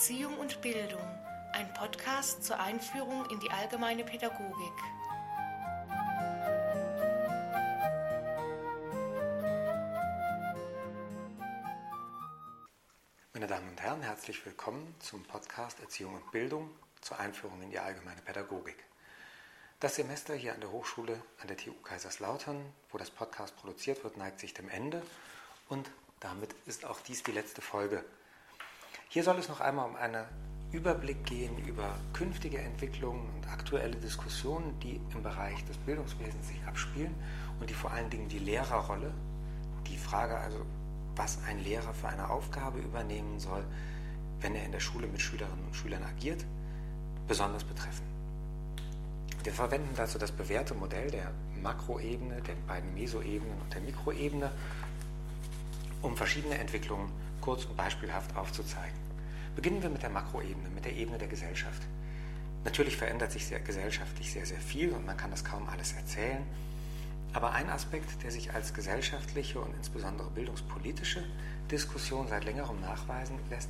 Erziehung und Bildung, ein Podcast zur Einführung in die allgemeine Pädagogik. Meine Damen und Herren, herzlich willkommen zum Podcast Erziehung und Bildung zur Einführung in die allgemeine Pädagogik. Das Semester hier an der Hochschule an der TU Kaiserslautern, wo das Podcast produziert wird, neigt sich dem Ende und damit ist auch dies die letzte Folge hier soll es noch einmal um einen Überblick gehen über künftige Entwicklungen und aktuelle Diskussionen, die im Bereich des Bildungswesens sich abspielen und die vor allen Dingen die Lehrerrolle, die Frage also, was ein Lehrer für eine Aufgabe übernehmen soll, wenn er in der Schule mit Schülerinnen und Schülern agiert, besonders betreffen. Wir verwenden dazu das bewährte Modell der Makroebene, der beiden Mesoebenen und der Mikroebene, um verschiedene Entwicklungen kurz und beispielhaft aufzuzeigen. Beginnen wir mit der Makroebene, mit der Ebene der Gesellschaft. Natürlich verändert sich sehr, gesellschaftlich sehr, sehr viel und man kann das kaum alles erzählen. Aber ein Aspekt, der sich als gesellschaftliche und insbesondere bildungspolitische Diskussion seit längerem nachweisen lässt,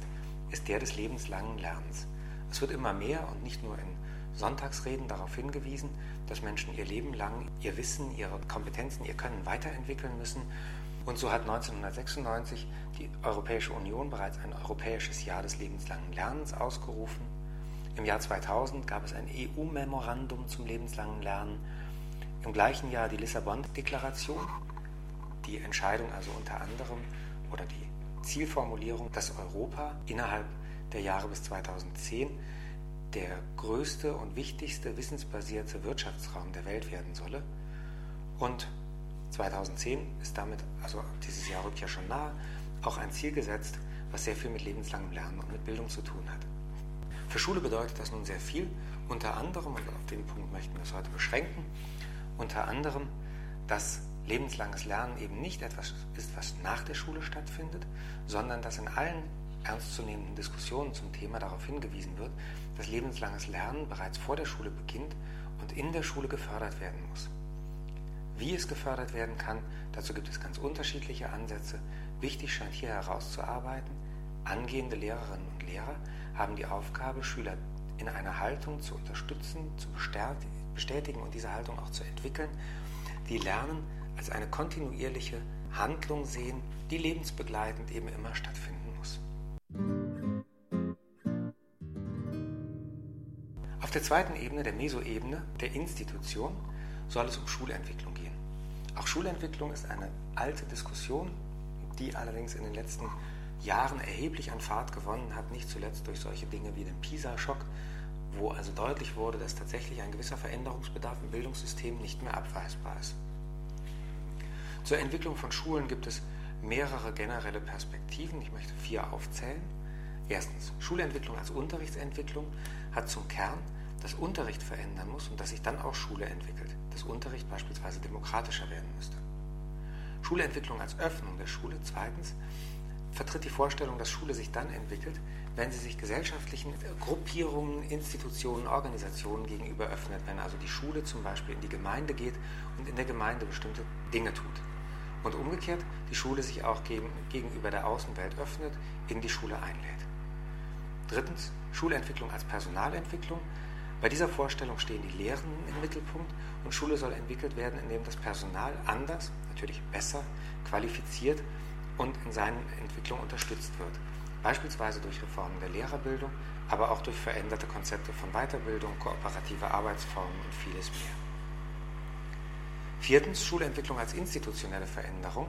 ist der des lebenslangen Lernens. Es wird immer mehr und nicht nur in Sonntagsreden darauf hingewiesen, dass Menschen ihr Leben lang ihr Wissen, ihre Kompetenzen, ihr Können weiterentwickeln müssen und so hat 1996 die Europäische Union bereits ein europäisches Jahr des lebenslangen Lernens ausgerufen. Im Jahr 2000 gab es ein EU-Memorandum zum lebenslangen Lernen. Im gleichen Jahr die Lissabon-Deklaration, die Entscheidung also unter anderem oder die Zielformulierung, dass Europa innerhalb der Jahre bis 2010 der größte und wichtigste wissensbasierte Wirtschaftsraum der Welt werden solle. Und 2010 ist damit, also dieses Jahr rückt ja schon nahe, auch ein Ziel gesetzt, was sehr viel mit lebenslangem Lernen und mit Bildung zu tun hat. Für Schule bedeutet das nun sehr viel, unter anderem, und auf den Punkt möchten wir es heute beschränken, unter anderem, dass lebenslanges Lernen eben nicht etwas ist, was nach der Schule stattfindet, sondern dass in allen ernstzunehmenden Diskussionen zum Thema darauf hingewiesen wird, dass lebenslanges Lernen bereits vor der Schule beginnt und in der Schule gefördert werden muss. Wie es gefördert werden kann, dazu gibt es ganz unterschiedliche Ansätze. Wichtig scheint hier herauszuarbeiten, angehende Lehrerinnen und Lehrer haben die Aufgabe, Schüler in einer Haltung zu unterstützen, zu bestätigen und diese Haltung auch zu entwickeln, die Lernen als eine kontinuierliche Handlung sehen, die lebensbegleitend eben immer stattfinden muss. Auf der zweiten Ebene, der Mesoebene, der Institution, soll es um Schulentwicklung gehen. Auch Schulentwicklung ist eine alte Diskussion, die allerdings in den letzten Jahren erheblich an Fahrt gewonnen hat, nicht zuletzt durch solche Dinge wie den PISA-Schock, wo also deutlich wurde, dass tatsächlich ein gewisser Veränderungsbedarf im Bildungssystem nicht mehr abweisbar ist. Zur Entwicklung von Schulen gibt es mehrere generelle Perspektiven. Ich möchte vier aufzählen. Erstens, Schulentwicklung als Unterrichtsentwicklung hat zum Kern, dass Unterricht verändern muss und dass sich dann auch Schule entwickelt, dass Unterricht beispielsweise demokratischer werden müsste. Schulentwicklung als Öffnung der Schule zweitens vertritt die Vorstellung, dass Schule sich dann entwickelt, wenn sie sich gesellschaftlichen Gruppierungen, Institutionen, Organisationen gegenüber öffnet, wenn also die Schule zum Beispiel in die Gemeinde geht und in der Gemeinde bestimmte Dinge tut. Und umgekehrt die Schule sich auch gegenüber der Außenwelt öffnet, in die Schule einlädt. Drittens, Schulentwicklung als Personalentwicklung. Bei dieser Vorstellung stehen die Lehrenden im Mittelpunkt und Schule soll entwickelt werden, indem das Personal anders, natürlich besser, qualifiziert und in seinen Entwicklungen unterstützt wird. Beispielsweise durch Reformen der Lehrerbildung, aber auch durch veränderte Konzepte von Weiterbildung, kooperative Arbeitsformen und vieles mehr. Viertens Schulentwicklung als institutionelle Veränderung.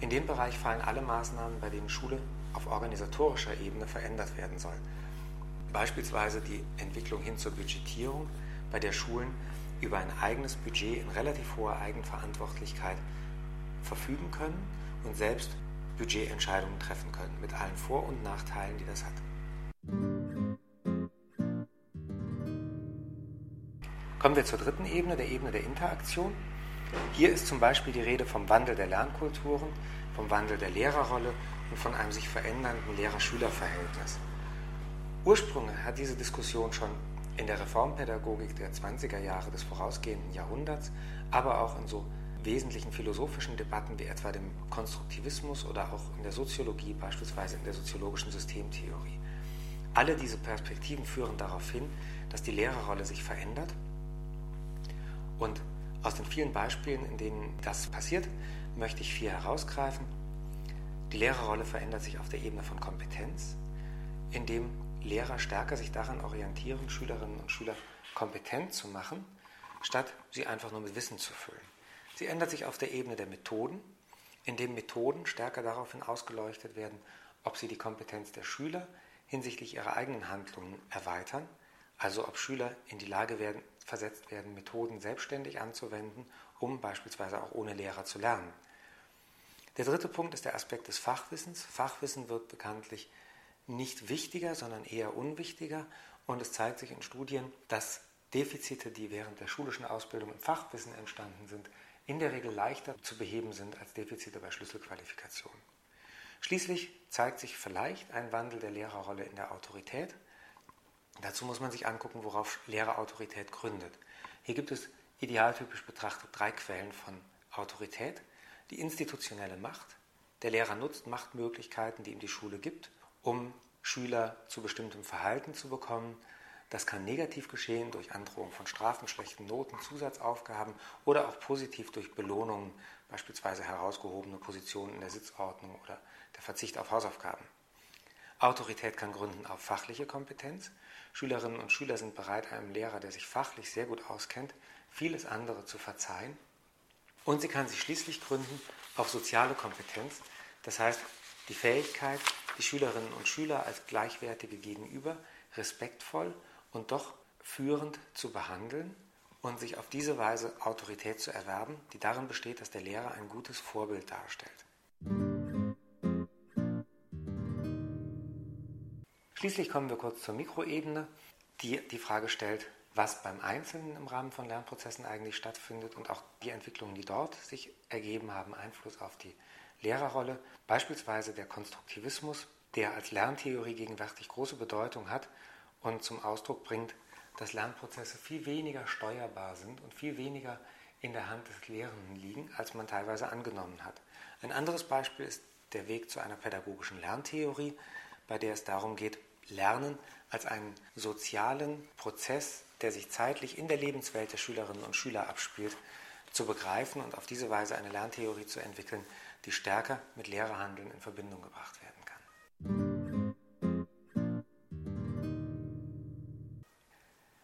In den Bereich fallen alle Maßnahmen, bei denen Schule auf organisatorischer Ebene verändert werden soll beispielsweise die Entwicklung hin zur Budgetierung, bei der Schulen über ein eigenes Budget in relativ hoher Eigenverantwortlichkeit verfügen können und selbst Budgetentscheidungen treffen können, mit allen Vor- und Nachteilen, die das hat. Kommen wir zur dritten Ebene, der Ebene der Interaktion. Hier ist zum Beispiel die Rede vom Wandel der Lernkulturen, vom Wandel der Lehrerrolle und von einem sich verändernden Lehrer-Schüler-Verhältnis. Ursprünge hat diese Diskussion schon in der Reformpädagogik der 20er Jahre des vorausgehenden Jahrhunderts, aber auch in so wesentlichen philosophischen Debatten wie etwa dem Konstruktivismus oder auch in der Soziologie, beispielsweise in der soziologischen Systemtheorie. Alle diese Perspektiven führen darauf hin, dass die Lehrerrolle sich verändert. Und aus den vielen Beispielen, in denen das passiert, möchte ich vier herausgreifen. Die Lehrerrolle verändert sich auf der Ebene von Kompetenz, indem Lehrer stärker sich daran orientieren, Schülerinnen und Schüler kompetent zu machen, statt sie einfach nur mit Wissen zu füllen. Sie ändert sich auf der Ebene der Methoden, indem Methoden stärker daraufhin ausgeleuchtet werden, ob sie die Kompetenz der Schüler hinsichtlich ihrer eigenen Handlungen erweitern, also ob Schüler in die Lage werden, versetzt werden, Methoden selbstständig anzuwenden, um beispielsweise auch ohne Lehrer zu lernen. Der dritte Punkt ist der Aspekt des Fachwissens. Fachwissen wird bekanntlich nicht wichtiger, sondern eher unwichtiger. Und es zeigt sich in Studien, dass Defizite, die während der schulischen Ausbildung im Fachwissen entstanden sind, in der Regel leichter zu beheben sind als Defizite bei Schlüsselqualifikationen. Schließlich zeigt sich vielleicht ein Wandel der Lehrerrolle in der Autorität. Dazu muss man sich angucken, worauf Lehrerautorität gründet. Hier gibt es idealtypisch betrachtet drei Quellen von Autorität. Die institutionelle Macht. Der Lehrer nutzt Machtmöglichkeiten, die ihm die Schule gibt, um Schüler zu bestimmtem Verhalten zu bekommen. Das kann negativ geschehen durch Androhung von Strafen, schlechten Noten, Zusatzaufgaben oder auch positiv durch Belohnungen, beispielsweise herausgehobene Positionen in der Sitzordnung oder der Verzicht auf Hausaufgaben. Autorität kann gründen auf fachliche Kompetenz. Schülerinnen und Schüler sind bereit, einem Lehrer, der sich fachlich sehr gut auskennt, vieles andere zu verzeihen. Und sie kann sich schließlich gründen auf soziale Kompetenz, das heißt die Fähigkeit, die Schülerinnen und Schüler als gleichwertige Gegenüber respektvoll und doch führend zu behandeln und sich auf diese Weise Autorität zu erwerben, die darin besteht, dass der Lehrer ein gutes Vorbild darstellt. Schließlich kommen wir kurz zur Mikroebene, die die Frage stellt, was beim Einzelnen im Rahmen von Lernprozessen eigentlich stattfindet und auch die Entwicklungen, die dort sich ergeben haben, Einfluss auf die Lehrerrolle. Beispielsweise der Konstruktivismus, der als Lerntheorie gegenwärtig große Bedeutung hat und zum Ausdruck bringt, dass Lernprozesse viel weniger steuerbar sind und viel weniger in der Hand des Lehrenden liegen, als man teilweise angenommen hat. Ein anderes Beispiel ist der Weg zu einer pädagogischen Lerntheorie, bei der es darum geht, Lernen als einen sozialen Prozess, der sich zeitlich in der Lebenswelt der Schülerinnen und Schüler abspielt, zu begreifen und auf diese Weise eine Lerntheorie zu entwickeln, die stärker mit Lehrerhandeln in Verbindung gebracht werden kann.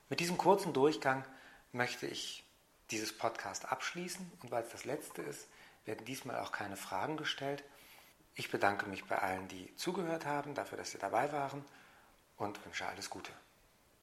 Mit diesem kurzen Durchgang möchte ich dieses Podcast abschließen und weil es das letzte ist, werden diesmal auch keine Fragen gestellt. Ich bedanke mich bei allen, die zugehört haben, dafür, dass sie dabei waren und wünsche alles Gute.